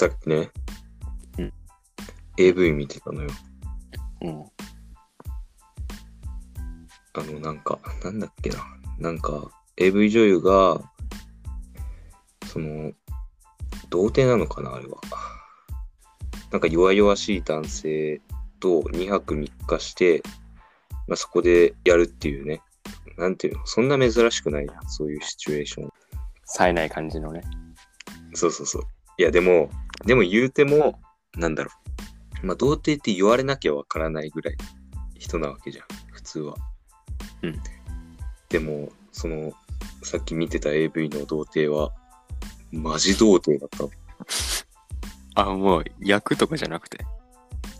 さっきね、うん AV 見てたのよ。うん。あの、なんか、なんだっけな。なんか、AV 女優が、その、童貞なのかな、あれは。なんか弱々しい男性と2泊3日して、まあ、そこでやるっていうね。なんていうの、そんな珍しくないそういうシチュエーション。冴えない感じのね。そうそうそう。いや、でも、でも言うても、なんだろう。まあ、童貞って言われなきゃわからないぐらい人なわけじゃん、普通は。うん。でも、その、さっき見てた AV の童貞は、マジ童貞だったの。あ、もう役とかじゃなくて？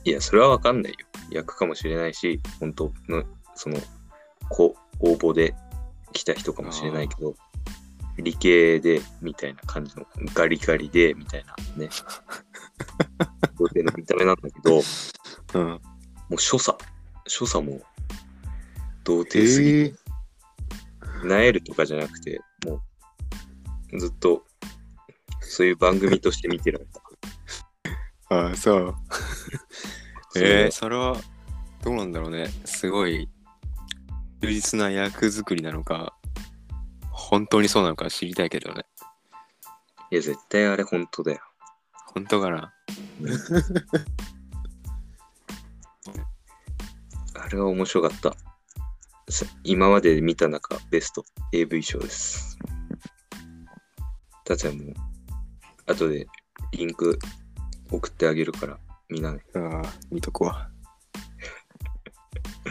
いや、それはわかんないよ。役かもしれないし、本当の、その、こ応募で来た人かもしれないけど、理系で、みたいな感じの、ガリガリで、みたいなね。童貞の見た目なんだけど、うん。もう所作、所作も童貞すぎて、なえるとかじゃなくて、もうずっとそういう番組として見てられた。ああ、そう。えー、それはどうなんだろうね。すごい充実な役作りなのか、本当にそうなのか知りたいけどね。いや、絶対あれ本当だよ。本当かな？あれは面白かった。さ今まで見た中、ベスト AV 賞です。たつやもう、後でリンク送ってあげるから、みんなね。ああ、見とくわ。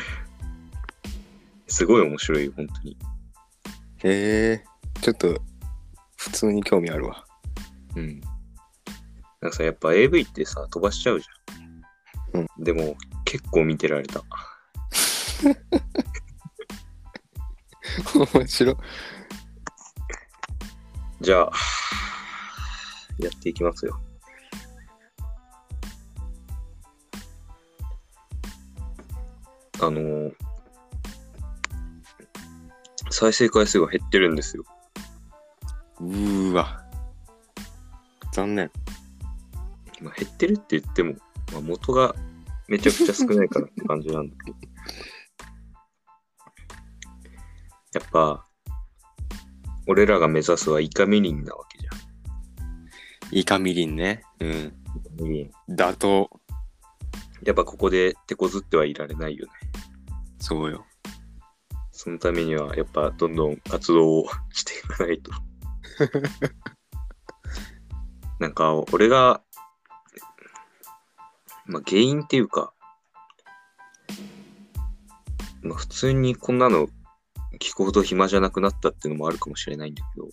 すごい面白いよ、本当に。へえちょっと普通に興味あるわ。うん。なんかさ、やっぱ AV ってさ、飛ばしちゃうじゃん。うん。でも、結構見てられた。面白い。じゃあ、やっていきますよ。あのー再生回数が減ってるんですよ。うーわ。残念。まあ、減ってるって言っても、まあ、元がめちゃくちゃ少ないからって感じなんだけど。やっぱ、俺らが目指すはイカミリンなわけじゃイカみりんね。うん。ん。ミリン打倒。やっぱここで手こずってはいられないよね。そうよ。そのためには、やっぱどんどん活動をしていかないと。なんか、俺が、まあ原因っていうか、まあ普通にこんなの聞くほど暇じゃなくなったっていうのもあるかもしれないんだけど、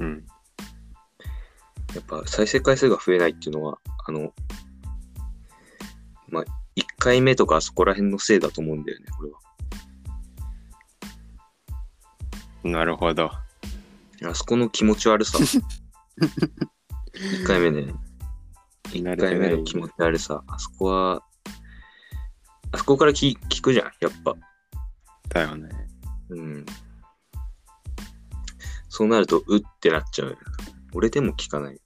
うん。やっぱ再生回数が増えないっていうのは、あの、まあ1回目とかそこら辺のせいだと思うんだよね、俺は。なるほど。あそこの気持ち悪さ。1回目ね。1慣れてない回目の気持ち悪さ。あそこは、あそこから聞聞くじゃん、やっぱ。だよね。うん。そうなると、うってなっちゃう。俺でも聞かない。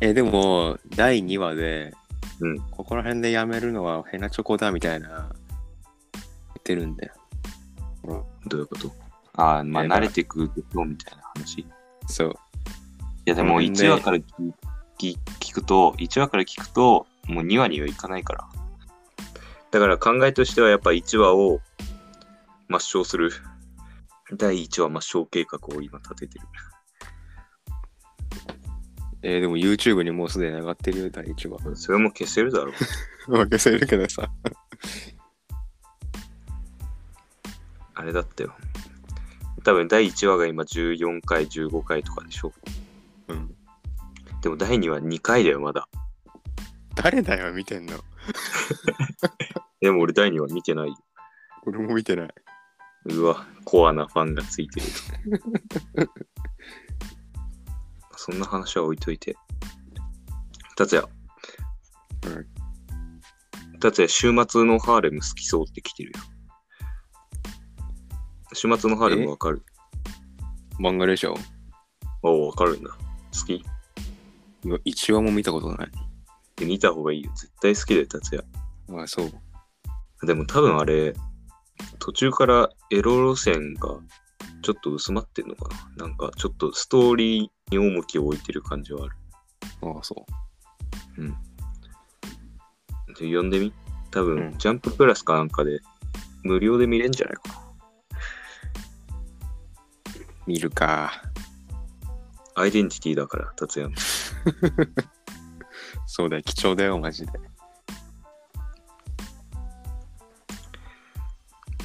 え、でも、第2話で、うんここら辺でやめるのはヘナチョコだみたいな、言ってるんだよ。どういうこと？ああ、まあ、慣れてくでしょみたいな話。いそう。や、でもうんで1話から聞聞聞くと、1話から聞くと、もう2話にはいかないから。だから考えとしては、やっぱ1話を抹消する。第1話抹消計画を今立ててる。えーでも YouTube にもうすでに上がってるよ、第1話。それも消せるだろう。まあ消せるけどさ。あれだったよ。多分第1話が今14回、15回とかでしょ。うん。でも第2話2回だよ、まだ。誰だよ、見てんの？でも俺第2話見てないよ。俺も見てない。うわ、コアなファンがついてる。そんな話は置いといて。達也。うん。達也、週末のハーレム好きそうって来てるよ。週末のハーレムわかる漫画でしょ？おお、わかるんだ。好き？いや一話も見たことない。で見た方がいいよ。絶対好きだよ、達也。あそう。でも多分あれ、途中からエロ路線がちょっと薄まってんのかななんかちょっとストーリーに重きを置いてる感じはある。ああ、そう。で読んでみ？多分、うんジャンププラスかなんかで無料で見れんじゃないかな。見るか。アイデンティティだから、達也の。そうだよ、貴重だよ、マジで。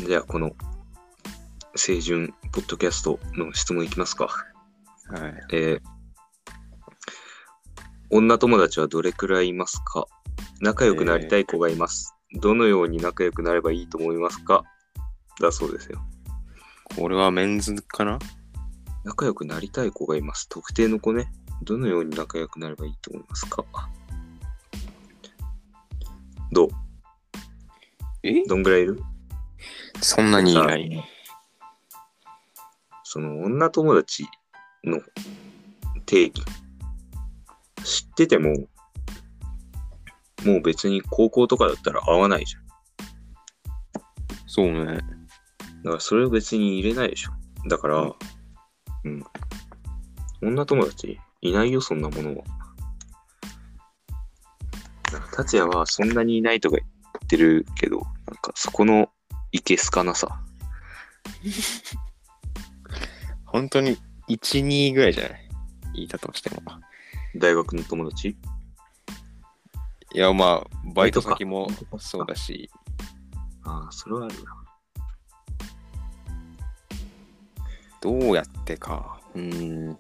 じゃあ、この、清純ポッドキャストの質問いきますか。はい。えー女友達はどれくらいいますか？仲良くなりたい子がいます。どのように仲良くなればいいと思いますか？だそうですよ。これはメンズかな？仲良くなりたい子がいます。特定の子ね。どのように仲良くなればいいと思いますか？どう？え？どんぐらいいる？そんなにいない。その女友達の定義。知ってても、もう別に高校とかだったら会わないじゃん。そうね。だからそれを別に入れないでしょ。だから、ううんん。女友達いないよ、そんなものは。達也はそんなにいないとか言ってるけど、なんかそこのいけすかなさ。本当に1、2ぐらいじゃない？言いたとしても。大学の友達？いや、まあ、バイト先もそうだし、ああ、それはあるな。どうやってか。うーん。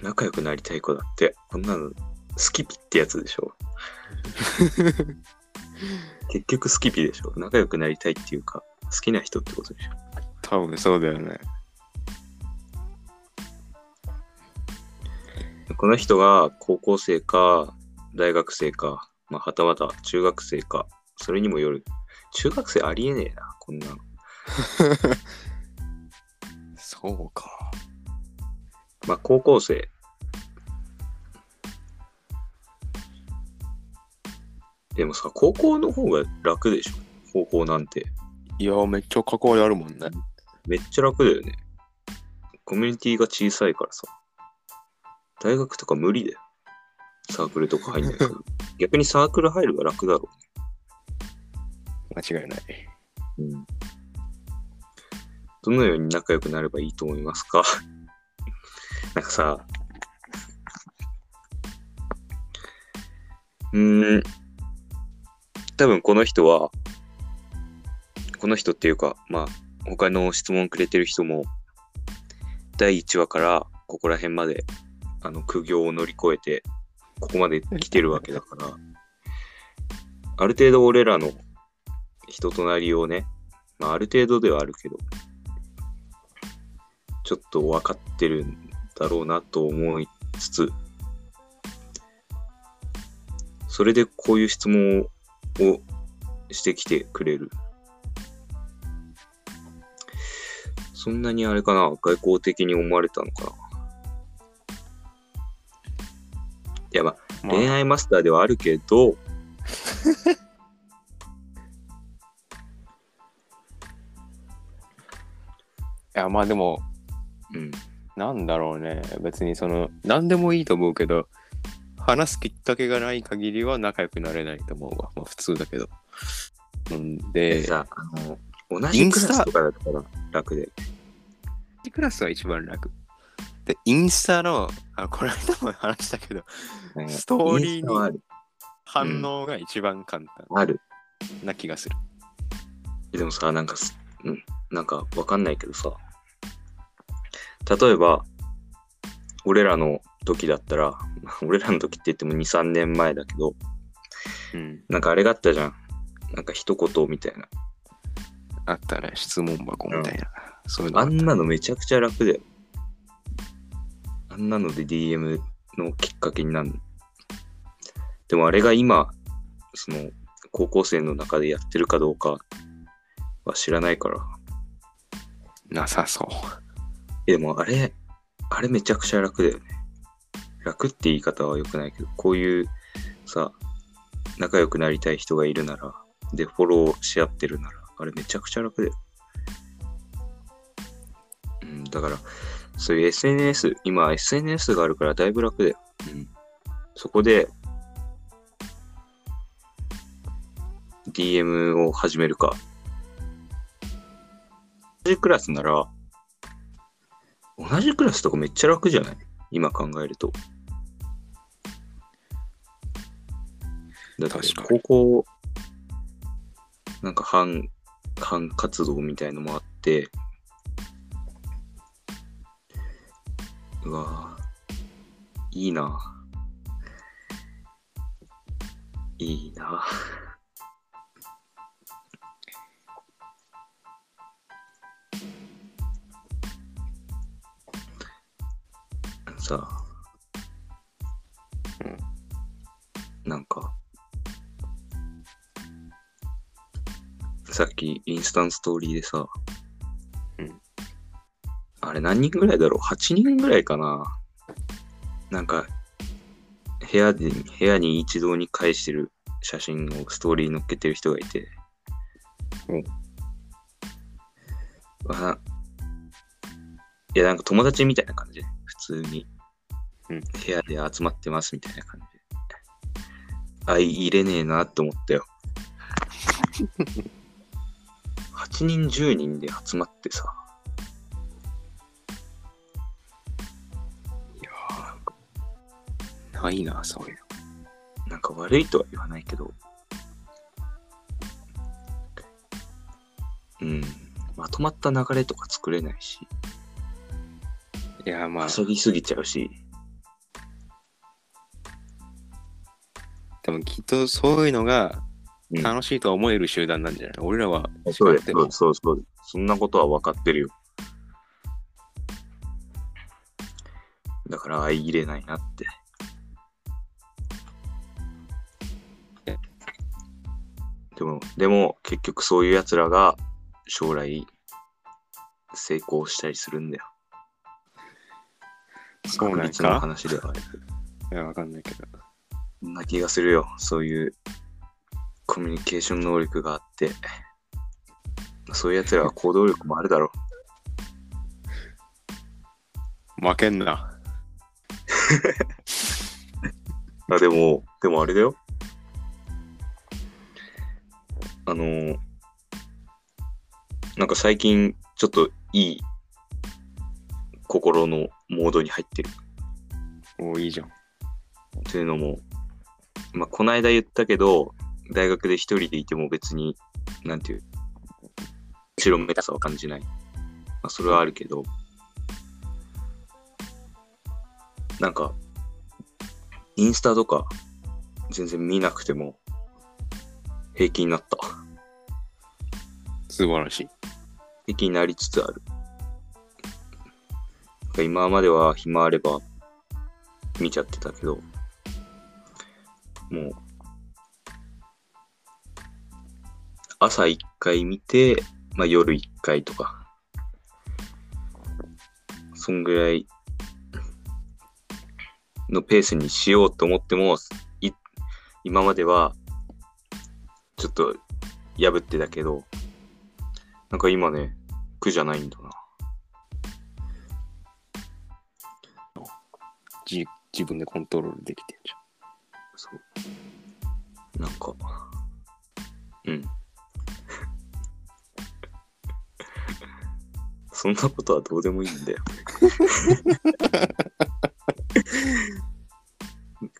仲良くなりたい子だって、こんなのスキピってやつでしょ。結局スキピでしょ。仲良くなりたいっていうか、好きな人ってことでしょ。多分そうだよね。この人が高校生か、大学生か、まあ、はたまた中学生か、それにもよる。中学生ありえねえな、こんなの。そうか。まあ、高校生。でもさ、高校の方が楽でしょ？高校なんて。いや、めっちゃ関わりあるもんね。めっちゃ楽だよね。コミュニティが小さいからさ。大学とか無理だよ。サークルとか入んないから。逆にサークル入るが楽だろ間違いない。う。うん。どのように仲良くなればいいと思いますか？なんかさ、うーん、多分この人は、この人っていうか、まあ、他の質問くれてる人も、第1話からここら辺まで、あの、苦行を乗り越えて、ここまで来てるわけだから、ある程度俺らの人となりをね、まあ、ある程度ではあるけど、ちょっと分かってるんだろうなと思いつつ、それでこういう質問をしてきてくれる。そんなにあれかな？外交的に思われたのかな？いや、まあ、まあ。恋愛マスターではあるけど、いや、まあでも、うん。なんだろうね。別にその、何でもいいと思うけど、話すきっかけがない限りは仲良くなれないと思うわ。まあ普通だけど。うんで、でさ、あの、同じクラスとかだったら楽で。クラスは一番楽。で、インスタの、あこの間も話したけど、うんストーリーにインスタはある。反応が一番簡単ある。な気がする。でもさ、なんかす、うん、なんかわかんないけどさ、例えば、俺らの時だったら、俺らの時って言っても2、3年前だけど、うん。なんかあれがあったじゃん。なんか一言みたいな。あったら質問箱みたいな。そういうのあんなのめちゃくちゃ楽だよ。あんなので DM のきっかけになるの。でもあれが今、その、高校生の中でやってるかどうかは知らないから。なさそう。でもあれ、あれめちゃくちゃ楽だよね。楽って言い方は良くないけど、こういうさ、仲良くなりたい人がいるなら、で、フォローし合ってるなら、あれめちゃくちゃ楽だよ。うん、だから、そういう SNS、今 SNS があるからだいぶ楽だよ。うん。そこで、DM を始めるか。同じクラスなら、同じクラスとかめっちゃ楽じゃない？今考えると。だって高校、なんか班、班活動みたいのもあって、うわぁいいな。いいな。さ。あ、うん。なんか、さっきインスタントストーリーでさ、うん。あれ何人ぐらいだろう ?8 人ぐらいかな。なんか、部屋で、部屋に一堂に返してる写真をストーリーに載っけてる人がいて、うん。あ。いや、なんか友達みたいな感じ。で、普通に、うん。部屋で集まってますみたいな感じで。相入れねえなって思ったよ。8人、10人で集まってさ、いやーないな、そういうの。なんか悪いとは言わないけど、うん、まとまった流れとか作れないし、いや、まあ、遊びすぎちゃうし、きっとそういうのがうん楽しいと思える集団なんじゃない、俺らはそうだ違ってもよそうそうそう。そんなことは分かってるよ。だから相入れないなって。でも、でも結局そういう奴らが将来成功したりするんだよ。そうなん確率のか話ではあるけど。いや、わかんないけど。な気がするよ。そういうコミュニケーション能力があって。そういう奴らは 行動力もあるだろう。負けんな。あ、でも、でもあれだよ。あのーなんか最近ちょっといい心のモードに入ってるおーいいじゃん。というのも、まあ、この間言ったけど、大学で一人でいても別に、なんていう、後ろめたさは感じない。まあ、それはあるけど、なんか、インスタとか、全然見なくても、平気になった。素晴らしい。平気になりつつある。今までは暇あれば見ちゃってたけど、もう、朝一回見て、まあ夜一回とか、そんぐらいのペースにしようと思っても、い今まではちょっと破ってたけど、なんか今ね、苦じゃないんだな。じ自分でコントロールできてんじゃん。そう。なんか、うん。そんなことはどうでもいいんだよ。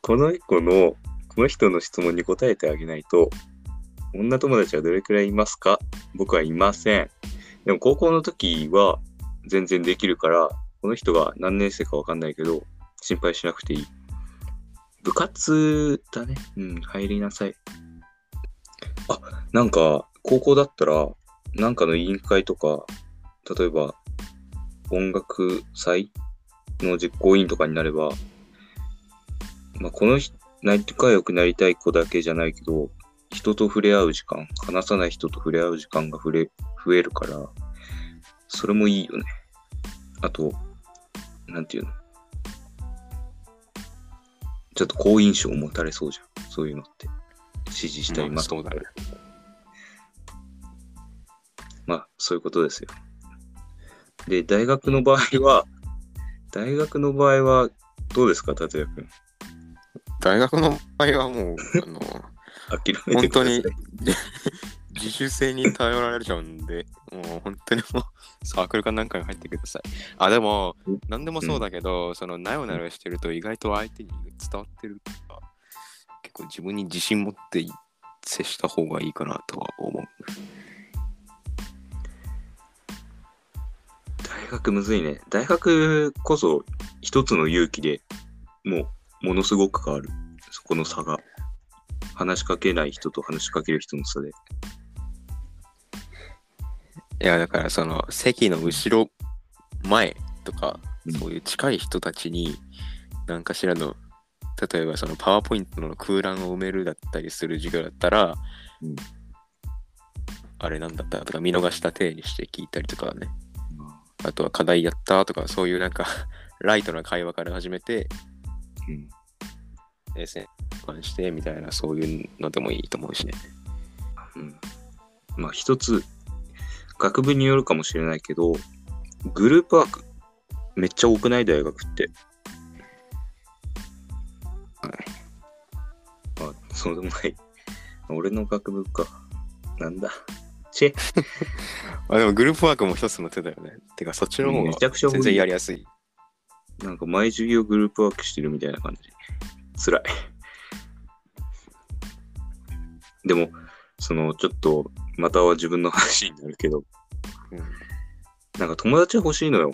この子の、この人の質問に答えてあげないと、女友達はどれくらいいますか？僕はいません。でも高校の時は全然できるから、この人が何年生かわかんないけど、心配しなくていい。部活だね。うん、入りなさい。あ、なんか、高校だったら、なんかの委員会とか、例えば、音楽祭の実行委員とかになれば、まあ、この人、仲良くなりたい子だけじゃないけど、人と触れ合う時間、話さない人と触れ合う時間が増え増えるから、それもいいよね。あと、なんていうの？ちょっと好印象を持たれそうじゃん。そういうのって。支持したります。まあそうだね。まあ、そういうことですよ。で、大学の場合は、大学の場合は、どうですか、達也君。大学の場合はもう、あの、諦めて。本当に自主性に頼られちゃうんで、もう本当にもうサークルかなんかに入ってください。あ、でも、何でもそうだけど、そのなよなよしてると意外と相手に伝わってるから、結構自分に自信持って接した方がいいかなとは思う。大学むずいね。大学こそ一つの勇気でもうものすごく変わる。そこの差が。話しかけない人と話しかける人の差で。いや、だからその席の後ろ、前とか、うんそういう近い人たちに、何かしらの、例えばそのパワーポイントの空欄を埋めるだったりする授業だったら、うんあれなんだったとか見逃した体にして聞いたりとかね。あとは課題やったとか、そういうなんか、ライトな会話から始めて、うん。えー、関してみたいな、そういうのでもいいと思うしね。うん。まあ一つ、学部によるかもしれないけど、グループワーク、めっちゃ多くない？大学って。あ、そうでもない。俺の学部か。なんだ。チェ。あ、でもグループワークも一つの手だよね。てか、そっちの方が全然やりやすい。なんか毎授業グループワークしてるみたいな感じ。辛い。でも、その、ちょっと、または自分の話になるけど、うん。なんか友達欲しいのよ。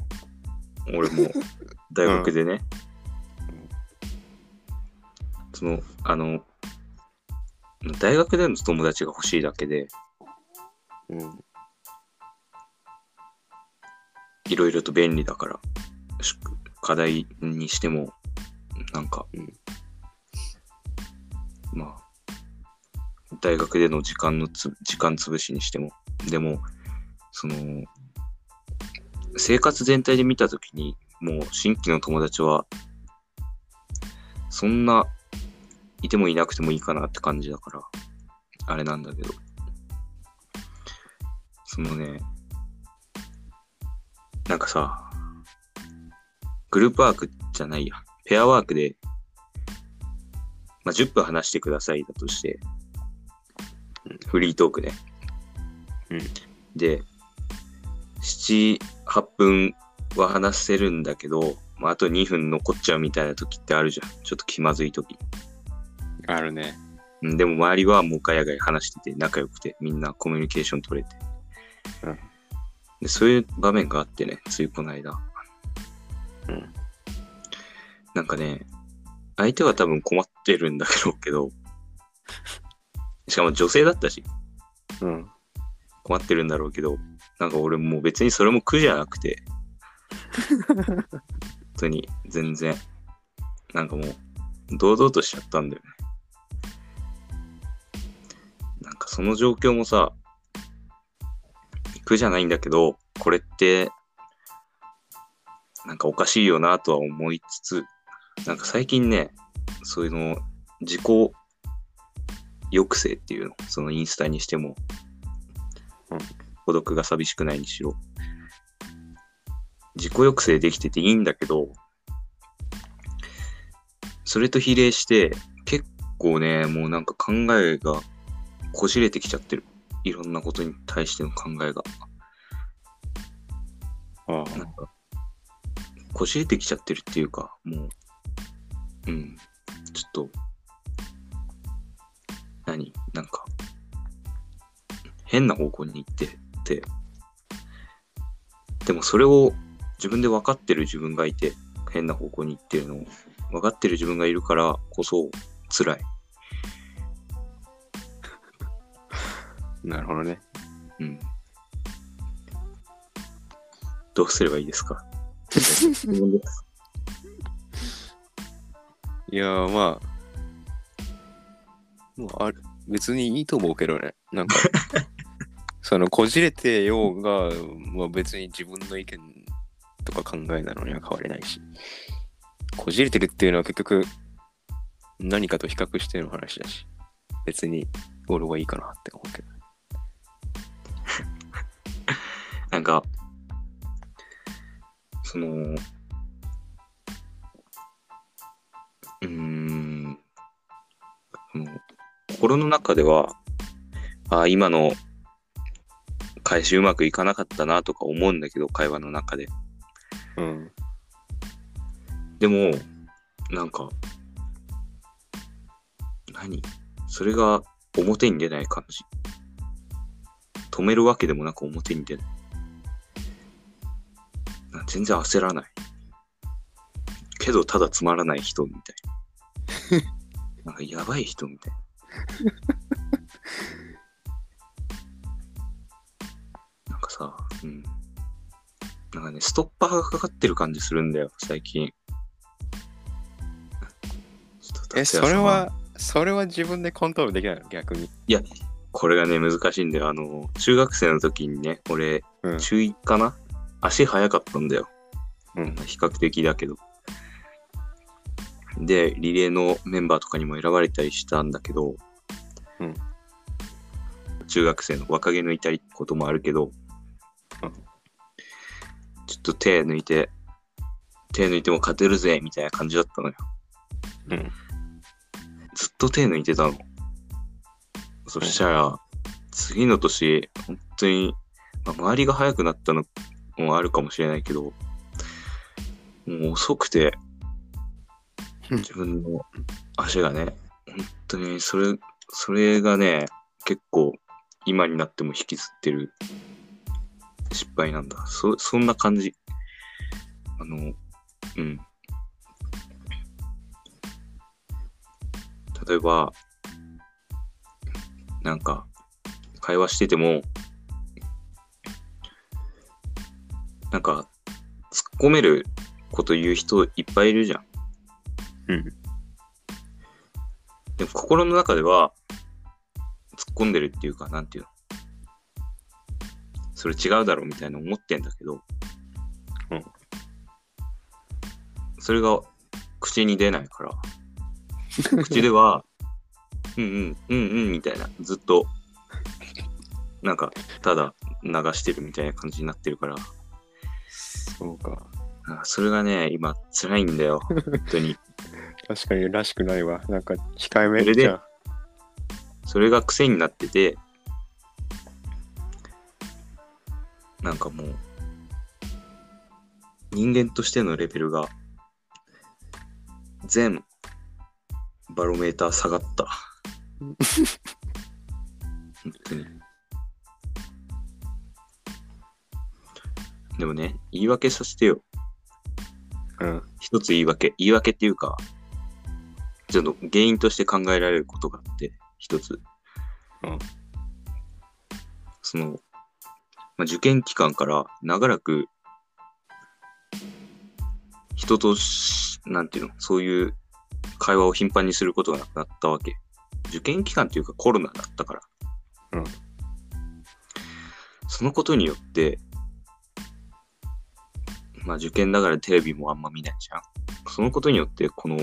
俺も、大学でね。その、あの、大学での友達が欲しいだけで、うん。いろいろと便利だから、し課題にしても、なんか、うん。まあ、大学での時間のつ時間潰しにしても、でも、その、生活全体で見たときに、もう新規の友達は、そんな、いてもいなくてもいいかなって感じだから、あれなんだけど、そのね、なんかさ、グループワークじゃないや、ペアワークで、まあ、10分話してくださいだとして、フリートークね。うんで、7、8分は話せるんだけど、まあ、あと2分残っちゃうみたいな時ってあるじゃん。ちょっと気まずい時。あるね。うんでも周りはもうガヤガヤ話してて仲良くてみんなコミュニケーション取れて。うんでそういう場面があってね、ついこの間。うん。なんかね、相手は多分困ってるんだろうけど、しかも女性だったし、うん。困ってるんだろうけど、なんか俺もう別にそれも苦じゃなくて、本当に全然、なんかもう、堂々としちゃったんだよね。なんかその状況もさ、苦じゃないんだけど、これって、なんかおかしいよなとは思いつつ、なんか最近ね、そういうの、自己抑制っていうの、そのインスタにしても、うん。孤独が寂しくないにしろ、自己抑制できてていいんだけど、それと比例して、結構ね、もうなんか考えがこじれてきちゃってる。いろんなことに対しての考えが。あなんか、こじれてきちゃってるっていうか、もう、うん、ちょっと、何？なんか、変な方向に行ってて、でもそれを自分で分かってる自分がいて、変な方向に行ってるのを、分かってる自分がいるからこそ辛い。なるほどね。うん。どうすればいいですか？いやーまあ、あれ別にいいと思うけどね。なんか、そのこじれてようが、まあ、別に自分の意見とか考えなのには変わりないし。こじれてるっていうのは結局、何かと比較しての話だし、別に俺はいいかなって思うけど。なんか、その、うーん、心の中では、あ今の返しうまくいかなかったなとか思うんだけど、会話の中で。うん。でも、なんか、何？それが表に出ない感じ。止めるわけでもなく表に出ない。な全然焦らない。けど、ただつまらない人みたいな。なんかやばい人みたいな。なんかさ、うん。なんかね、ストッパーがかかってる感じするんだよ、最近。え、それは、それは自分でコントロールできないの？逆に。これがね、難しいんだよ。あの、中学生の時にね、俺、うん。中1かな？足速かったんだよ。うん。比較的だけど。で、リレーのメンバーとかにも選ばれたりしたんだけど、うん中学生の若気の至りこともあるけど、うんちょっと手抜いて、手抜いても勝てるぜ、みたいな感じだったのよ。うん。ずっと手抜いてたの。そしたら、次の年、本当に、まあ、周りが速くなったのもあるかもしれないけど、もう遅くて、うん自分の足がね、本当にそれ、それがね、結構今になっても引きずってる失敗なんだ。そ、そんな感じ。あの、うん。例えば、なんか、会話してても、なんか、突っ込めること言う人いっぱいいるじゃん。うん。でも心の中では、突っ込んでるっていうか、なんていうの？それ違うだろうみたいな思ってんだけど、うん。それが口に出ないから、口では、うんうん、うんうんみたいな、ずっと、なんか、ただ流してるみたいな感じになってるから、そうか。あそれがね、今辛いんだよ、本当に。確かにらしくないわ。なんか控えめでじゃん。それが癖になってて、なんかもう、人間としてのレベルが、全バロメーター下がった。本当に。でもね、言い訳させてよ。うん。一つ言い訳。言い訳っていうか、ちょっと原因として考えられることがあって、一つ。うんその、まあ、受験期間から長らく、人とし、なんていうの、そういう会話を頻繁にすることがなくなったわけ。受験期間っていうかコロナだったから。うんそのことによって、まあ受験だからテレビもあんま見ないじゃん。そのことによって、この、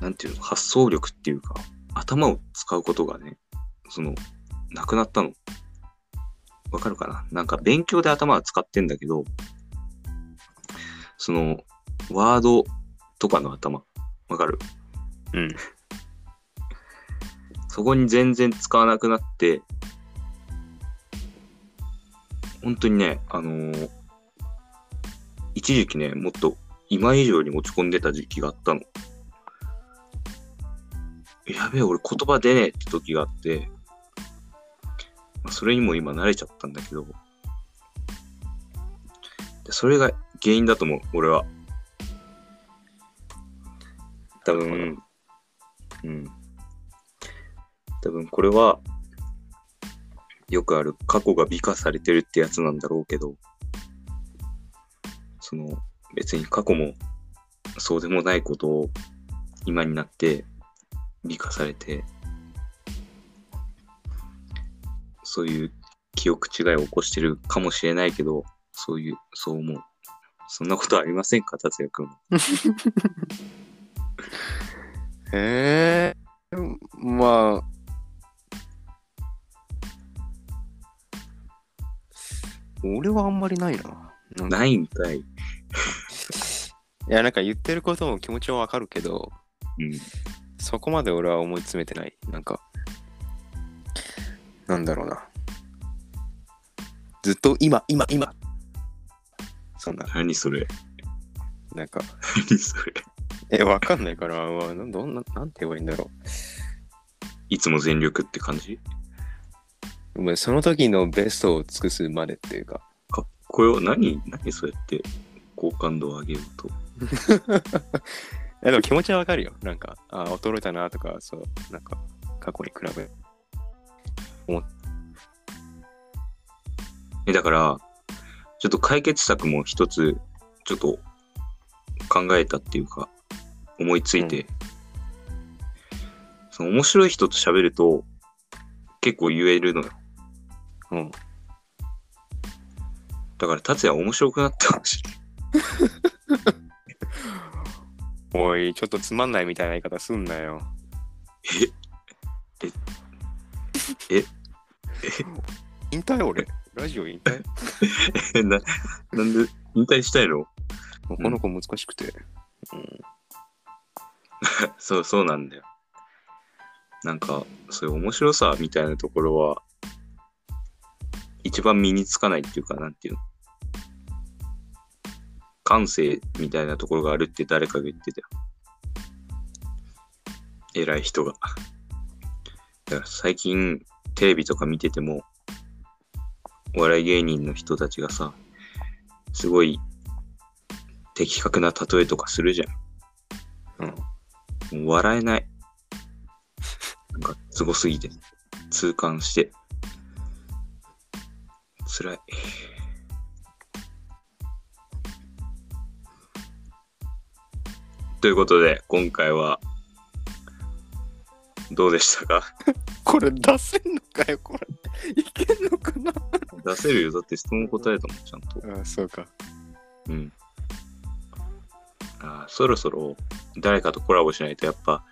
なんていうの、発想力っていうか、頭を使うことがね、その、なくなったの。わかるかな？なんか勉強で頭は使ってんだけど、その、ワードとかの頭、わかる？うん。そこに全然使わなくなって、本当にね、あのー一時期ね、もっと今以上に落ち込んでた時期があったの。やべえ、俺言葉出ねえって時があって、まあ、それにも今慣れちゃったんだけど、でそれが原因だと思う、俺は。多な分、うん。多分これは、よくある過去が美化されてるってやつなんだろうけど、その別に過去もそうでもないことを今になって美化されて、そういう記憶違いを起こしてるかもしれないけど、そういう、そう思う。そんなことありませんか、達也くん。ええまあ。俺はあんまりないな。なんかないんかい。いや、なんか言ってることも気持ちはわかるけど、うん。そこまで俺は思い詰めてない。なんか、なんだろうな。ずっと今、今、今。そんな、何それなんか、何それえ、わかんないから、うわなんどんな、なんて言えばいいんだろいつも全力って感じ？う。もうその時のベストを尽くすまでっていうか、かっこよ。何何そうやって好感度を上げようと？えでも気持ちはわかるよ。なんか、あ衰えたなとか、そう、なんか、過去に比べ。え、だから、ちょっと解決策も一つ、ちょっと考えたっていうか、思いついて、その面白い人と喋ると、結構言えるのよ。うん。だから、達也面白くなったかもしい。おい、ちょっとつまんないみたいな言い方すんなよ。え？え？え？引退俺？ラジオ引退？え？な、なんで、引退したいの？この子難しくて。うん。そう、そうなんだよ。なんか、そういう面白さみたいなところは、一番身につかないっていうか、なんていうの？感性みたいなところがあるって誰かが言ってたよ。偉い人が。だから最近、テレビとか見てても、お笑い芸人の人たちがさ、すごい的確な例えとかするじゃん。うん。笑えない。なんか、すごすぎて。痛感して。辛い。ということで、今回は、どうでしたか？これ出せんのかよ、これ。いけんのかな？出せるよ。だって質問答えたもん、ちゃんと。あそうか。うん。あーそろそろ誰かとコラボしないとやっぱ、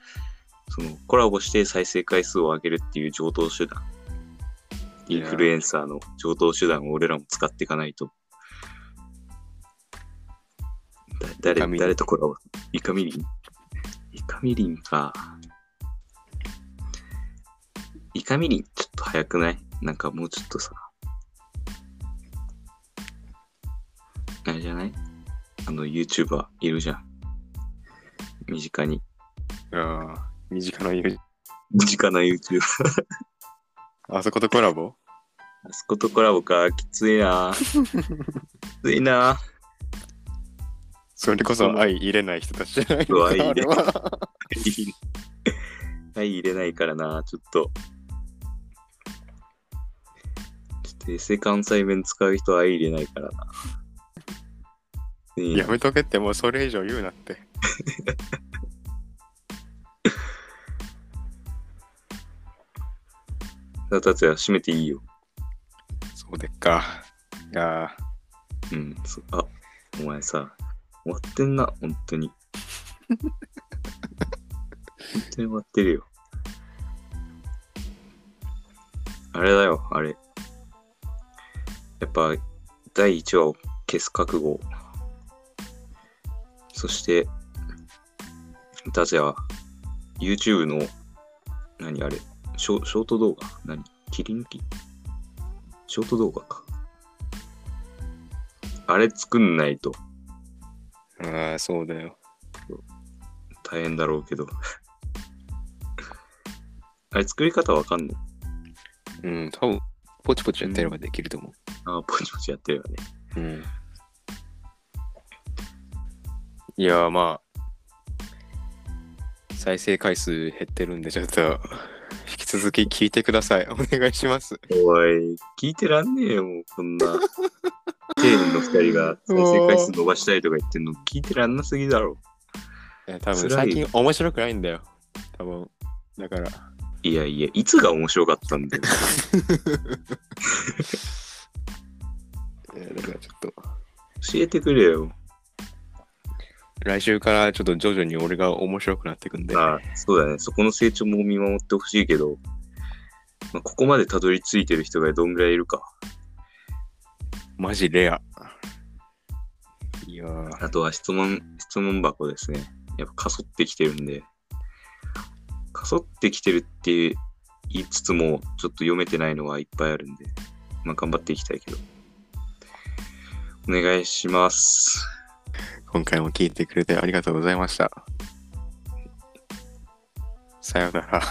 そのコラボして再生回数を上げるっていう上等手段。インフルエンサーの上等手段を俺らも使っていかないと。誰、誰とコラボイカミリン？イカミリンか。イカミリンちょっと早くない？なんかもうちょっとさ。あれじゃない？あの YouTuber いるじゃん。身近に。ああ、身近な言う。身近な YouTuber。あそことコラボ？あそことコラボか。きついな。きついな。それこそ相入れない人たちじゃないのかそう相入れあれははい、入れないからな。ちょっと。ちょっとエセ関西弁使う人は相入れないからなやめとけってもうそれ以上言うなって。さあ、達也、閉めていいよ。そうでっか。いやうん。そあ、お前さ、終わってんな、本当に。本当に終わってるよ。あれだよ、あれ。やっぱ、第1話を消す覚悟。そして、達也、YouTube の、何あれ、ショショート動画？何？切り抜き？ショート動画か。あれ作んないとああ、そうだよ。大変だろうけど。あれ作り方わかんのうん、多分ポチポチやってればできると思ああ、ポチポチやってるよね。う。うん。いや、まあ、再生回数減ってるんで、ちょっと、続き聞いてください。お願いします。おい、聞いてらんねえよ、もうこんな。テールの二人が再生回数伸ばしたいとか言ってんの聞いてらんなすぎだろ。いや、多分辛い最近面白くないんだよ。多分。だから、いやいや、いつが面白かったんだよ。いやだからちょっと、教えてくれよ。来週からちょっと徐々に俺が面白くなっていくんで。あそうだね。そこの成長も見守ってほしいけど、まあ、ここまでたどり着いてる人がどんぐらいいるか。マジレア。いやーあとは質問、質問箱ですね。やっぱかそってきてるんで、かそってきてるって言いつつも、ちょっと読めてないのはいっぱいあるんで、まあ頑張っていきたいけど。お願いします。今回も聞いてくれてありがとうございました。さようなら。